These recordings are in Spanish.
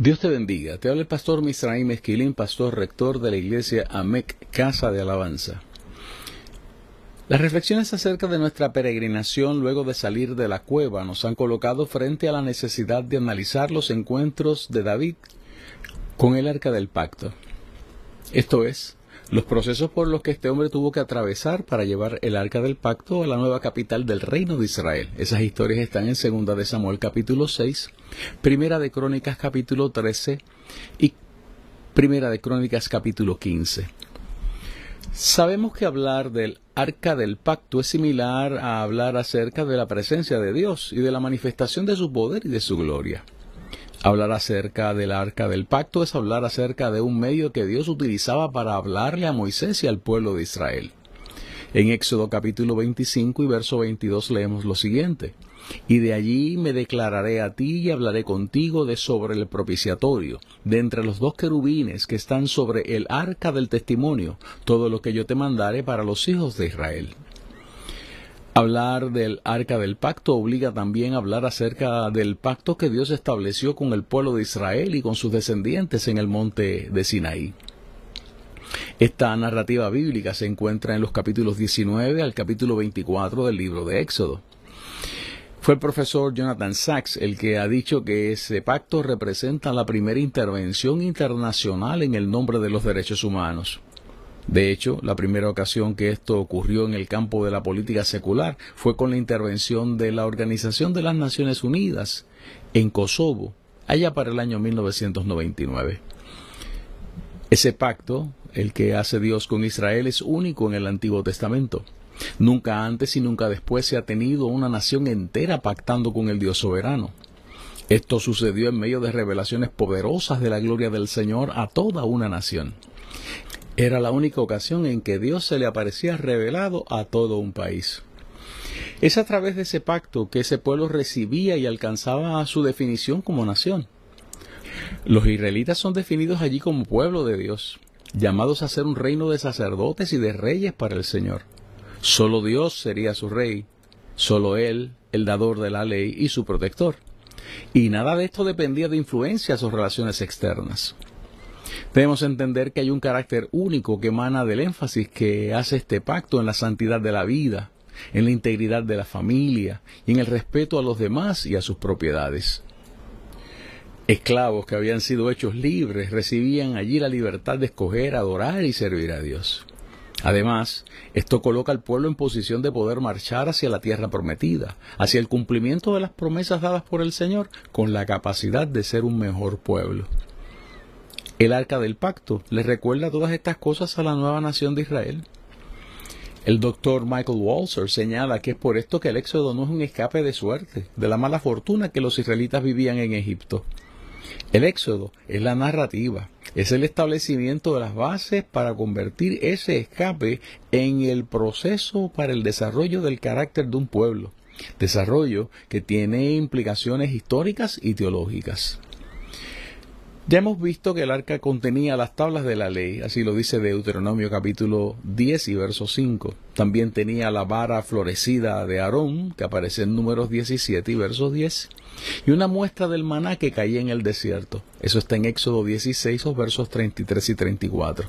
Dios te bendiga. Te habla el pastor Misraim Esquilín, pastor rector de la iglesia AMEC, Casa de Alabanza. Las reflexiones acerca de nuestra peregrinación luego de salir de la cueva nos han colocado frente a la necesidad de analizar los encuentros de David con el arca del pacto. Esto es, los procesos por los que este hombre tuvo que atravesar para llevar el arca del pacto a la nueva capital del reino de Israel. Esas historias están en Segunda de Samuel capítulo 6, Primera de Crónicas capítulo 13 y Primera de Crónicas capítulo 15. Sabemos que hablar del arca del pacto es similar a hablar acerca de la presencia de Dios y de la manifestación de su poder y de su gloria. Hablar acerca del arca del pacto es hablar acerca de un medio que Dios utilizaba para hablarle a Moisés y al pueblo de Israel. En Éxodo capítulo 25 y verso 22 leemos lo siguiente. Y de allí me declararé a ti y hablaré contigo de sobre el propiciatorio, de entre los dos querubines que están sobre el arca del testimonio, todo lo que yo te mandare para los hijos de Israel. Hablar del arca del pacto obliga también a hablar acerca del pacto que Dios estableció con el pueblo de Israel y con sus descendientes en el monte de Sinaí. Esta narrativa bíblica se encuentra en los capítulos 19 al capítulo 24 del libro de Éxodo. Fue el profesor Jonathan Sachs el que ha dicho que ese pacto representa la primera intervención internacional en el nombre de los derechos humanos. De hecho, la primera ocasión que esto ocurrió en el campo de la política secular fue con la intervención de la Organización de las Naciones Unidas en Kosovo, allá para el año 1999. Ese pacto, el que hace Dios con Israel, es único en el Antiguo Testamento. Nunca antes y nunca después se ha tenido una nación entera pactando con el Dios soberano. Esto sucedió en medio de revelaciones poderosas de la gloria del Señor a toda una nación. Era la única ocasión en que Dios se le aparecía revelado a todo un país. Es a través de ese pacto que ese pueblo recibía y alcanzaba su definición como nación. Los israelitas son definidos allí como pueblo de Dios, llamados a ser un reino de sacerdotes y de reyes para el Señor. Solo Dios sería su rey, solo Él, el dador de la ley y su protector. Y nada de esto dependía de influencias o relaciones externas. Debemos entender que hay un carácter único que emana del énfasis que hace este pacto en la santidad de la vida, en la integridad de la familia y en el respeto a los demás y a sus propiedades. Esclavos que habían sido hechos libres recibían allí la libertad de escoger, adorar y servir a Dios. Además, esto coloca al pueblo en posición de poder marchar hacia la tierra prometida, hacia el cumplimiento de las promesas dadas por el Señor, con la capacidad de ser un mejor pueblo. El arca del pacto le recuerda todas estas cosas a la nueva nación de Israel. El doctor Michael Walzer señala que es por esto que el éxodo no es un escape de suerte, de la mala fortuna que los israelitas vivían en Egipto. El éxodo es la narrativa, es el establecimiento de las bases para convertir ese escape en el proceso para el desarrollo del carácter de un pueblo, desarrollo que tiene implicaciones históricas y teológicas. Ya hemos visto que el arca contenía las tablas de la ley, así lo dice Deuteronomio capítulo 10 y verso 5. También tenía la vara florecida de Aarón, que aparece en números 17 y verso 10, y una muestra del maná que caía en el desierto. Eso está en Éxodo 16 o versos 33 y 34.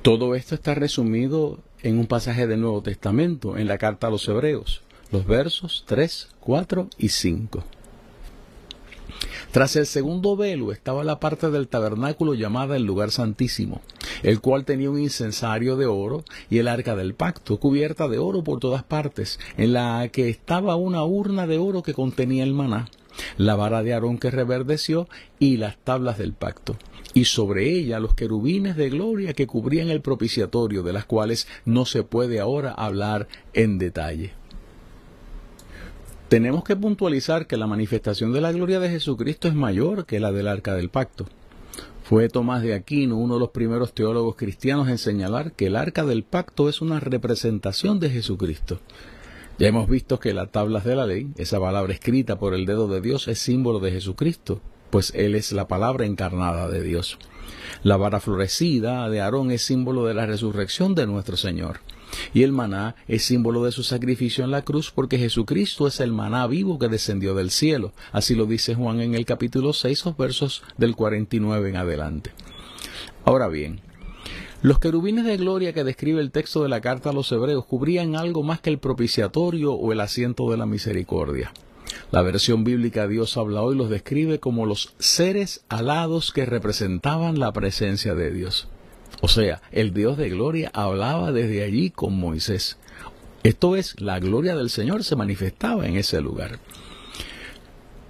Todo esto está resumido en un pasaje del Nuevo Testamento, en la carta a los Hebreos, los versos 3, 4 y 5. Tras el segundo velo estaba la parte del tabernáculo llamada el lugar santísimo, el cual tenía un incensario de oro y el arca del pacto, cubierta de oro por todas partes, en la que estaba una urna de oro que contenía el maná. la vara de Aarón que reverdeció y las tablas del pacto. Y sobre ella los querubines de gloria que cubrían el propiciatorio, de las cuales no se puede ahora hablar en detalle. Tenemos que puntualizar que la manifestación de la gloria de Jesucristo es mayor que la del arca del pacto. Fue Tomás de Aquino uno de los primeros teólogos cristianos en señalar que el arca del pacto es una representación de Jesucristo. Ya hemos visto que las tablas de la ley, esa palabra escrita por el dedo de Dios, es símbolo de Jesucristo, pues Él es la palabra encarnada de Dios. La vara florecida de Aarón es símbolo de la resurrección de nuestro Señor. Y el maná es símbolo de su sacrificio en la cruz porque Jesucristo es el maná vivo que descendió del cielo. Así lo dice Juan en el capítulo 6, los versos del 49 en adelante. Ahora bien, los querubines de gloria que describe el texto de la carta a los hebreos cubrían algo más que el propiciatorio o el asiento de la misericordia. La versión bíblica Dios habla hoy los describe como los seres alados que representaban la presencia de Dios. O sea, el Dios de gloria hablaba desde allí con Moisés. Esto es, la gloria del Señor se manifestaba en ese lugar.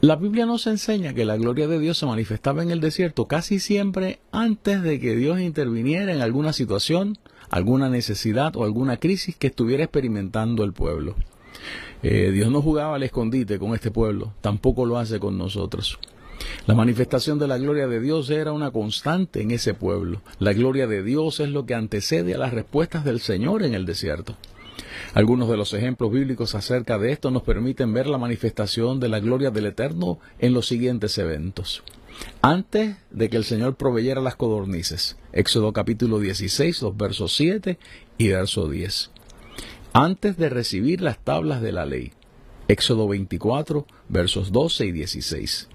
La Biblia nos enseña que la gloria de Dios se manifestaba en el desierto casi siempre antes de que Dios interviniera en alguna situación, alguna necesidad o alguna crisis que estuviera experimentando el pueblo. Eh, Dios no jugaba al escondite con este pueblo, tampoco lo hace con nosotros. La manifestación de la gloria de Dios era una constante en ese pueblo. La gloria de Dios es lo que antecede a las respuestas del Señor en el desierto. Algunos de los ejemplos bíblicos acerca de esto nos permiten ver la manifestación de la gloria del Eterno en los siguientes eventos. Antes de que el Señor proveyera las codornices, Éxodo capítulo 16, los versos 7 y verso 10. Antes de recibir las tablas de la ley, Éxodo 24, versos 12 y 16.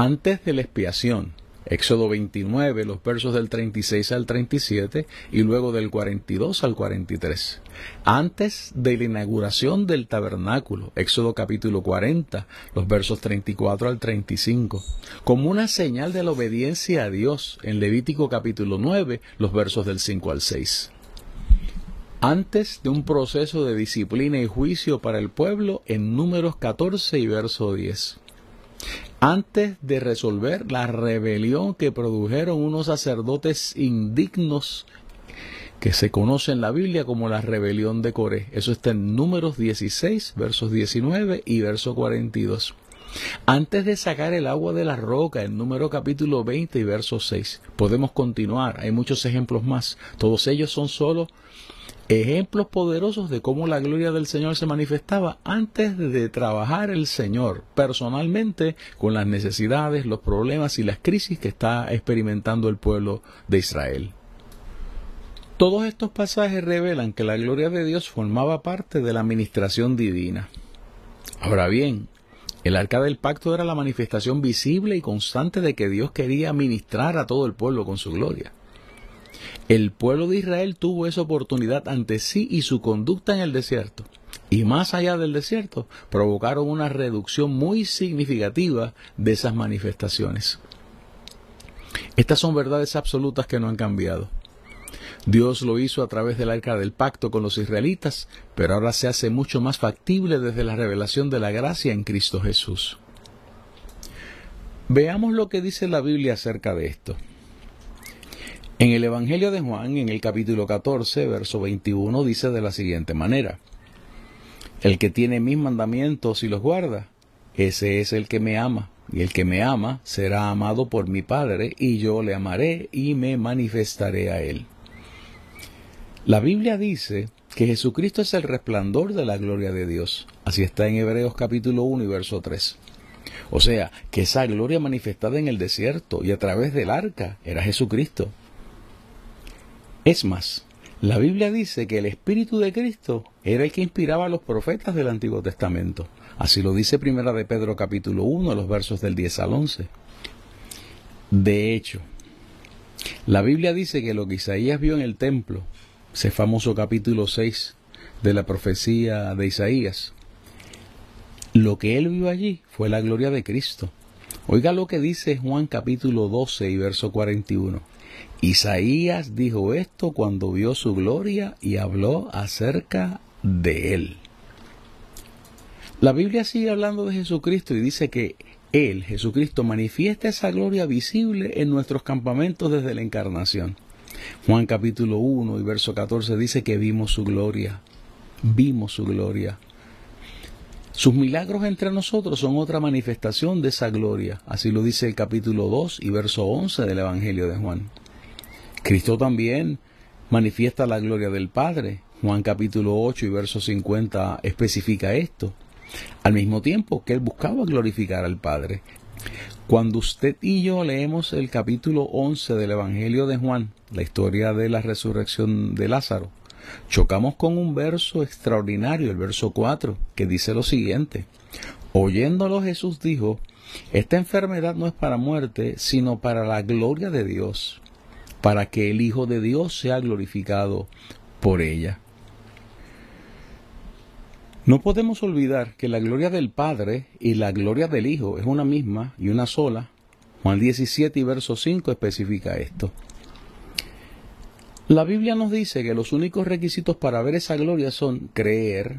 Antes de la expiación, Éxodo 29, los versos del 36 al 37 y luego del 42 al 43. Antes de la inauguración del tabernáculo, Éxodo capítulo 40, los versos 34 al 35. Como una señal de la obediencia a Dios, en Levítico capítulo 9, los versos del 5 al 6 antes de un proceso de disciplina y juicio para el pueblo en números 14 y verso 10 antes de resolver la rebelión que produjeron unos sacerdotes indignos que se conoce en la Biblia como la rebelión de Coré. Eso está en números 16, versos 19 y verso 42. Antes de sacar el agua de la roca, en número capítulo 20 y verso 6. Podemos continuar, hay muchos ejemplos más. Todos ellos son solo ejemplos poderosos de cómo la gloria del Señor se manifestaba antes de trabajar el Señor personalmente con las necesidades, los problemas y las crisis que está experimentando el pueblo de Israel. Todos estos pasajes revelan que la gloria de Dios formaba parte de la administración divina. Ahora bien, el arca del pacto era la manifestación visible y constante de que Dios quería ministrar a todo el pueblo con su gloria. El pueblo de Israel tuvo esa oportunidad ante sí y su conducta en el desierto. Y más allá del desierto, provocaron una reducción muy significativa de esas manifestaciones. Estas son verdades absolutas que no han cambiado. Dios lo hizo a través del arca del pacto con los israelitas, pero ahora se hace mucho más factible desde la revelación de la gracia en Cristo Jesús. Veamos lo que dice la Biblia acerca de esto. En el Evangelio de Juan, en el capítulo 14, verso 21, dice de la siguiente manera, El que tiene mis mandamientos y los guarda, ese es el que me ama, y el que me ama será amado por mi Padre, y yo le amaré y me manifestaré a él. La Biblia dice que Jesucristo es el resplandor de la gloria de Dios. Así está en Hebreos capítulo 1 y verso 3. O sea, que esa gloria manifestada en el desierto y a través del arca era Jesucristo. Es más, la Biblia dice que el Espíritu de Cristo era el que inspiraba a los profetas del Antiguo Testamento. Así lo dice Primera de Pedro capítulo 1, los versos del 10 al 11. De hecho, la Biblia dice que lo que Isaías vio en el templo, ese famoso capítulo 6 de la profecía de Isaías, lo que él vio allí fue la gloria de Cristo. Oiga lo que dice Juan capítulo 12 y verso 41. Isaías dijo esto cuando vio su gloria y habló acerca de él. La Biblia sigue hablando de Jesucristo y dice que Él, Jesucristo, manifiesta esa gloria visible en nuestros campamentos desde la encarnación. Juan capítulo 1 y verso 14 dice que vimos su gloria, vimos su gloria. Sus milagros entre nosotros son otra manifestación de esa gloria, así lo dice el capítulo 2 y verso 11 del Evangelio de Juan. Cristo también manifiesta la gloria del Padre. Juan capítulo 8 y verso 50 especifica esto. Al mismo tiempo que él buscaba glorificar al Padre. Cuando usted y yo leemos el capítulo 11 del Evangelio de Juan, la historia de la resurrección de Lázaro, chocamos con un verso extraordinario, el verso 4, que dice lo siguiente. Oyéndolo Jesús dijo, esta enfermedad no es para muerte, sino para la gloria de Dios, para que el Hijo de Dios sea glorificado por ella. No podemos olvidar que la gloria del Padre y la gloria del Hijo es una misma y una sola. Juan 17 y verso 5 especifica esto. La Biblia nos dice que los únicos requisitos para ver esa gloria son creer.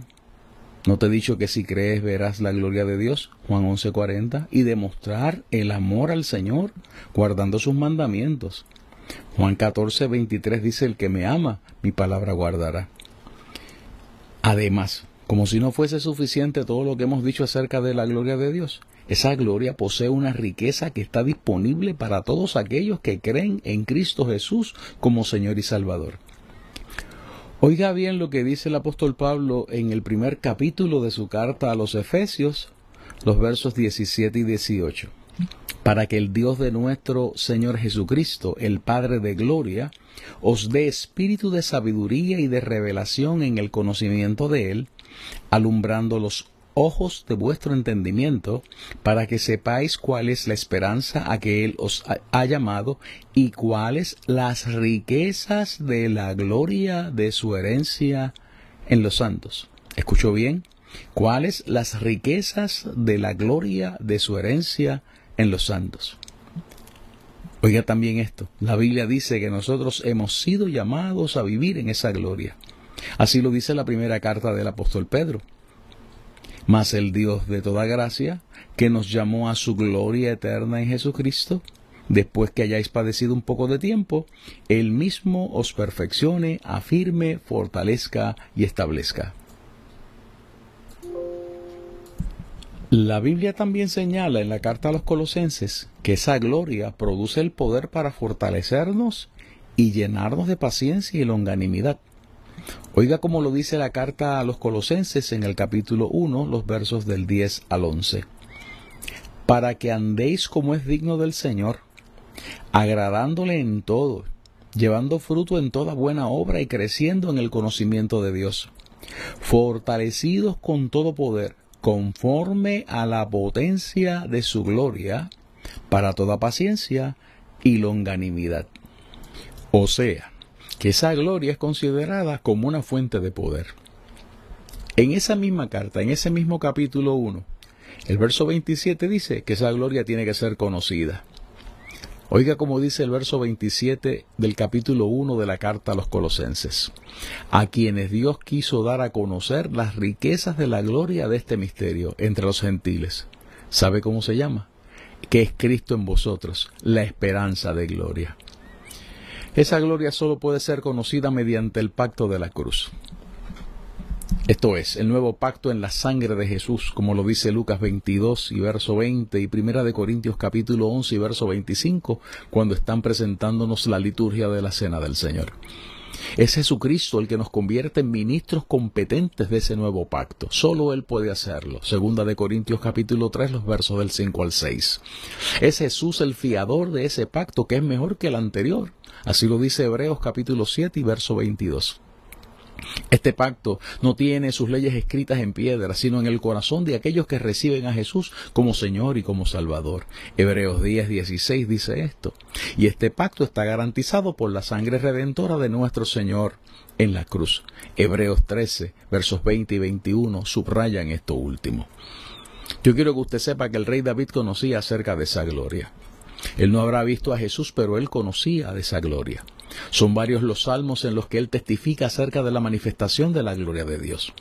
No te he dicho que si crees verás la gloria de Dios, Juan 11:40, y demostrar el amor al Señor guardando sus mandamientos. Juan 14:23 dice, el que me ama, mi palabra guardará. Además, como si no fuese suficiente todo lo que hemos dicho acerca de la gloria de Dios. Esa gloria posee una riqueza que está disponible para todos aquellos que creen en Cristo Jesús como Señor y Salvador. Oiga bien lo que dice el apóstol Pablo en el primer capítulo de su carta a los Efesios, los versos 17 y 18. Para que el Dios de nuestro Señor Jesucristo, el Padre de Gloria, os dé espíritu de sabiduría y de revelación en el conocimiento de Él, alumbrando los ojos de vuestro entendimiento, para que sepáis cuál es la esperanza a que Él os ha llamado y cuáles las riquezas de la gloria de su herencia en los santos. ¿Escuchó bien? ¿Cuáles las riquezas de la gloria de su herencia en los santos? Oiga también esto, la Biblia dice que nosotros hemos sido llamados a vivir en esa gloria. Así lo dice la primera carta del apóstol Pedro. Mas el Dios de toda gracia, que nos llamó a su gloria eterna en Jesucristo, después que hayáis padecido un poco de tiempo, Él mismo os perfeccione, afirme, fortalezca y establezca. La Biblia también señala en la carta a los colosenses que esa gloria produce el poder para fortalecernos y llenarnos de paciencia y longanimidad. Oiga como lo dice la carta a los colosenses en el capítulo 1, los versos del 10 al 11. Para que andéis como es digno del Señor, agradándole en todo, llevando fruto en toda buena obra y creciendo en el conocimiento de Dios, fortalecidos con todo poder, conforme a la potencia de su gloria, para toda paciencia y longanimidad. O sea, que esa gloria es considerada como una fuente de poder. En esa misma carta, en ese mismo capítulo 1, el verso 27 dice que esa gloria tiene que ser conocida. Oiga como dice el verso 27 del capítulo 1 de la carta a los colosenses, a quienes Dios quiso dar a conocer las riquezas de la gloria de este misterio entre los gentiles. ¿Sabe cómo se llama? Que es Cristo en vosotros, la esperanza de gloria. Esa gloria solo puede ser conocida mediante el pacto de la cruz. Esto es, el nuevo pacto en la sangre de Jesús, como lo dice Lucas 22 y verso 20 y Primera de Corintios capítulo 11 y verso 25, cuando están presentándonos la liturgia de la cena del Señor. Es Jesucristo el que nos convierte en ministros competentes de ese nuevo pacto. Solo Él puede hacerlo. Segunda de Corintios capítulo 3, los versos del 5 al 6. Es Jesús el fiador de ese pacto que es mejor que el anterior. Así lo dice Hebreos capítulo 7 y verso 22. Este pacto no tiene sus leyes escritas en piedra, sino en el corazón de aquellos que reciben a Jesús como Señor y como Salvador. Hebreos 10, 16 dice esto. Y este pacto está garantizado por la sangre redentora de nuestro Señor en la cruz. Hebreos 13, versos 20 y 21 subrayan esto último. Yo quiero que usted sepa que el rey David conocía acerca de esa gloria. Él no habrá visto a Jesús, pero él conocía de esa gloria. Son varios los salmos en los que él testifica acerca de la manifestación de la gloria de Dios.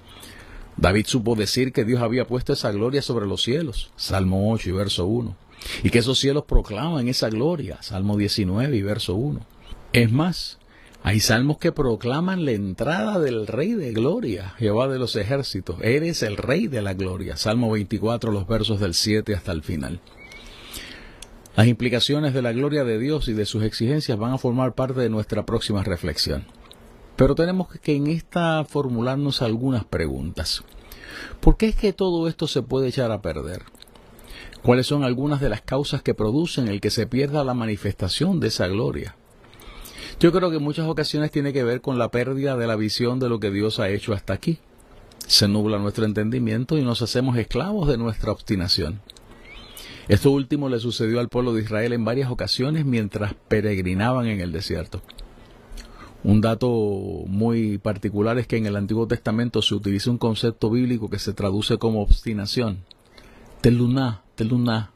David supo decir que Dios había puesto esa gloria sobre los cielos, Salmo 8 y verso 1, y que esos cielos proclaman esa gloria, Salmo 19 y verso 1. Es más, hay salmos que proclaman la entrada del Rey de Gloria, Jehová de los ejércitos. Eres el Rey de la Gloria. Salmo 24, los versos del 7 hasta el final. Las implicaciones de la gloria de Dios y de sus exigencias van a formar parte de nuestra próxima reflexión. Pero tenemos que en esta formularnos algunas preguntas. ¿Por qué es que todo esto se puede echar a perder? ¿Cuáles son algunas de las causas que producen el que se pierda la manifestación de esa gloria? Yo creo que en muchas ocasiones tiene que ver con la pérdida de la visión de lo que Dios ha hecho hasta aquí. Se nubla nuestro entendimiento y nos hacemos esclavos de nuestra obstinación. Esto último le sucedió al pueblo de Israel en varias ocasiones mientras peregrinaban en el desierto. Un dato muy particular es que en el Antiguo Testamento se utiliza un concepto bíblico que se traduce como obstinación. Teluná, teluná.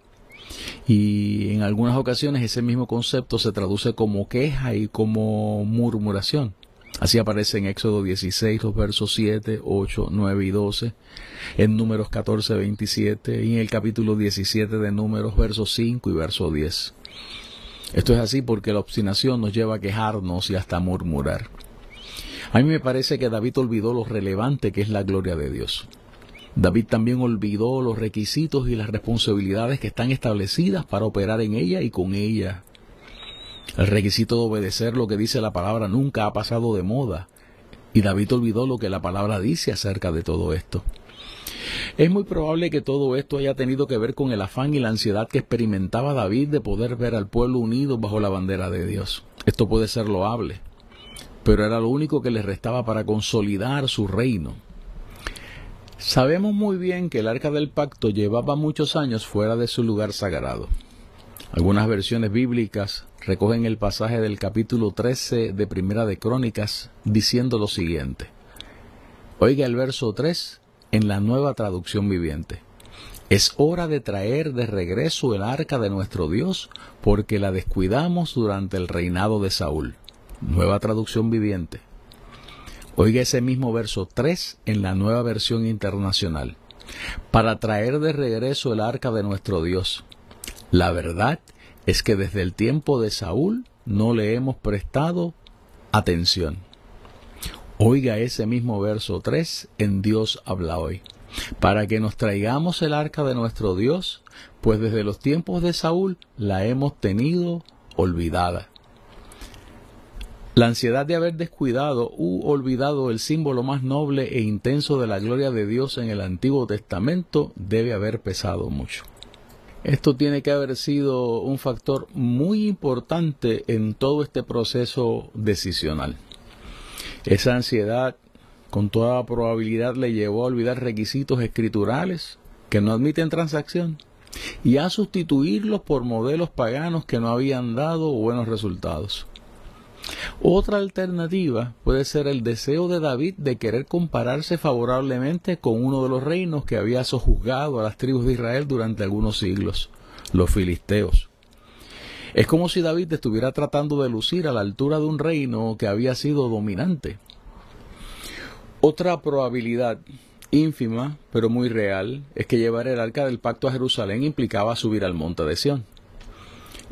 Y en algunas ocasiones ese mismo concepto se traduce como queja y como murmuración. Así aparece en Éxodo 16, los versos 7, 8, 9 y 12, en Números 14, 27 y en el capítulo 17 de Números, versos 5 y verso 10. Esto es así porque la obstinación nos lleva a quejarnos y hasta murmurar. A mí me parece que David olvidó lo relevante que es la gloria de Dios. David también olvidó los requisitos y las responsabilidades que están establecidas para operar en ella y con ella. El requisito de obedecer lo que dice la palabra nunca ha pasado de moda. Y David olvidó lo que la palabra dice acerca de todo esto. Es muy probable que todo esto haya tenido que ver con el afán y la ansiedad que experimentaba David de poder ver al pueblo unido bajo la bandera de Dios. Esto puede ser loable, pero era lo único que le restaba para consolidar su reino. Sabemos muy bien que el arca del pacto llevaba muchos años fuera de su lugar sagrado. Algunas versiones bíblicas recogen el pasaje del capítulo 13 de Primera de Crónicas diciendo lo siguiente. Oiga el verso 3 en la nueva traducción viviente. Es hora de traer de regreso el arca de nuestro Dios porque la descuidamos durante el reinado de Saúl. Nueva traducción viviente. Oiga ese mismo verso 3 en la nueva versión internacional. Para traer de regreso el arca de nuestro Dios la verdad es que desde el tiempo de Saúl no le hemos prestado atención. Oiga ese mismo verso 3 en Dios habla hoy, para que nos traigamos el arca de nuestro Dios, pues desde los tiempos de Saúl la hemos tenido olvidada. La ansiedad de haber descuidado u olvidado el símbolo más noble e intenso de la gloria de Dios en el Antiguo Testamento debe haber pesado mucho. Esto tiene que haber sido un factor muy importante en todo este proceso decisional. Esa ansiedad con toda probabilidad le llevó a olvidar requisitos escriturales que no admiten transacción y a sustituirlos por modelos paganos que no habían dado buenos resultados. Otra alternativa puede ser el deseo de David de querer compararse favorablemente con uno de los reinos que había sojuzgado a las tribus de Israel durante algunos siglos, los filisteos. Es como si David estuviera tratando de lucir a la altura de un reino que había sido dominante. Otra probabilidad ínfima, pero muy real, es que llevar el arca del pacto a Jerusalén implicaba subir al monte de Sión.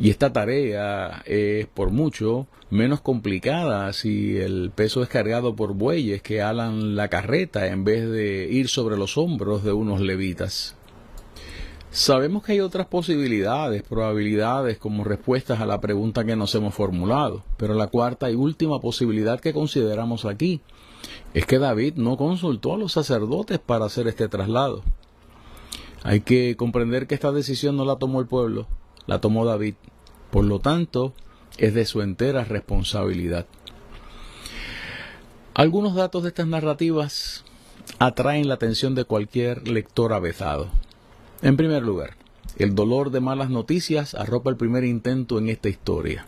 Y esta tarea es por mucho menos complicada si el peso es cargado por bueyes que alan la carreta en vez de ir sobre los hombros de unos levitas. Sabemos que hay otras posibilidades, probabilidades como respuestas a la pregunta que nos hemos formulado, pero la cuarta y última posibilidad que consideramos aquí es que David no consultó a los sacerdotes para hacer este traslado. Hay que comprender que esta decisión no la tomó el pueblo, la tomó David. Por lo tanto, es de su entera responsabilidad. Algunos datos de estas narrativas atraen la atención de cualquier lector avezado. En primer lugar, el dolor de malas noticias arropa el primer intento en esta historia.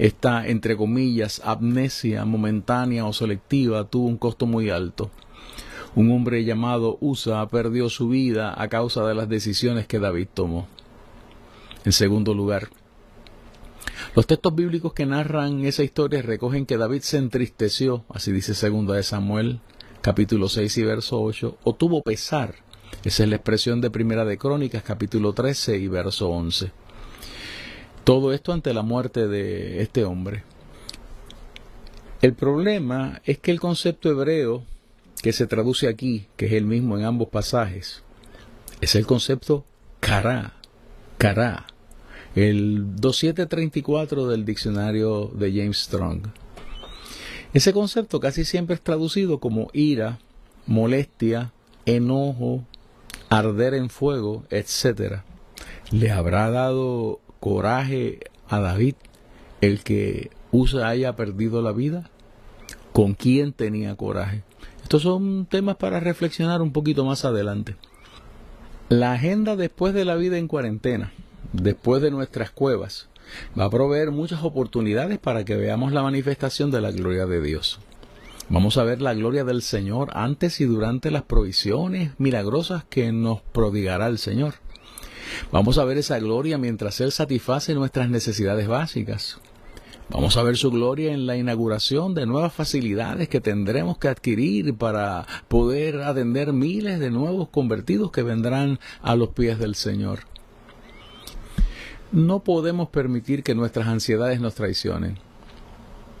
Esta, entre comillas, amnesia momentánea o selectiva tuvo un costo muy alto. Un hombre llamado Usa perdió su vida a causa de las decisiones que David tomó. En segundo lugar, los textos bíblicos que narran esa historia recogen que David se entristeció, así dice segunda de Samuel capítulo 6 y verso 8, o tuvo pesar. Esa es la expresión de Primera de Crónicas, capítulo 13 y verso 11. Todo esto ante la muerte de este hombre. El problema es que el concepto hebreo que se traduce aquí, que es el mismo en ambos pasajes, es el concepto kará, kará, el 2734 del diccionario de James Strong. Ese concepto casi siempre es traducido como ira, molestia, enojo, arder en fuego, etc. ¿Le habrá dado coraje a David el que Usa haya perdido la vida? ¿Con quién tenía coraje? Estos son temas para reflexionar un poquito más adelante. La agenda después de la vida en cuarentena, después de nuestras cuevas, va a proveer muchas oportunidades para que veamos la manifestación de la gloria de Dios. Vamos a ver la gloria del Señor antes y durante las provisiones milagrosas que nos prodigará el Señor. Vamos a ver esa gloria mientras Él satisface nuestras necesidades básicas. Vamos a ver su gloria en la inauguración de nuevas facilidades que tendremos que adquirir para poder atender miles de nuevos convertidos que vendrán a los pies del Señor. No podemos permitir que nuestras ansiedades nos traicionen.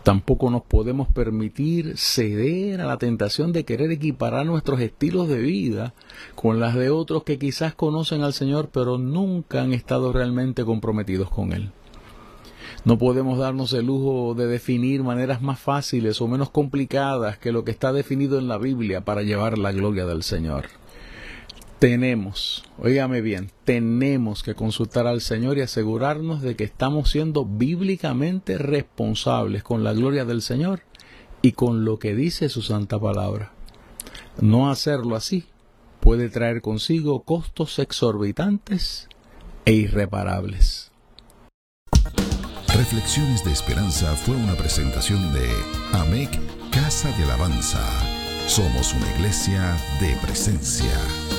Tampoco nos podemos permitir ceder a la tentación de querer equiparar nuestros estilos de vida con las de otros que quizás conocen al Señor pero nunca han estado realmente comprometidos con Él. No podemos darnos el lujo de definir maneras más fáciles o menos complicadas que lo que está definido en la Biblia para llevar la gloria del Señor. Tenemos, oígame bien, tenemos que consultar al Señor y asegurarnos de que estamos siendo bíblicamente responsables con la gloria del Señor y con lo que dice su santa palabra. No hacerlo así puede traer consigo costos exorbitantes e irreparables. Reflexiones de Esperanza fue una presentación de AMEC Casa de Alabanza. Somos una iglesia de presencia.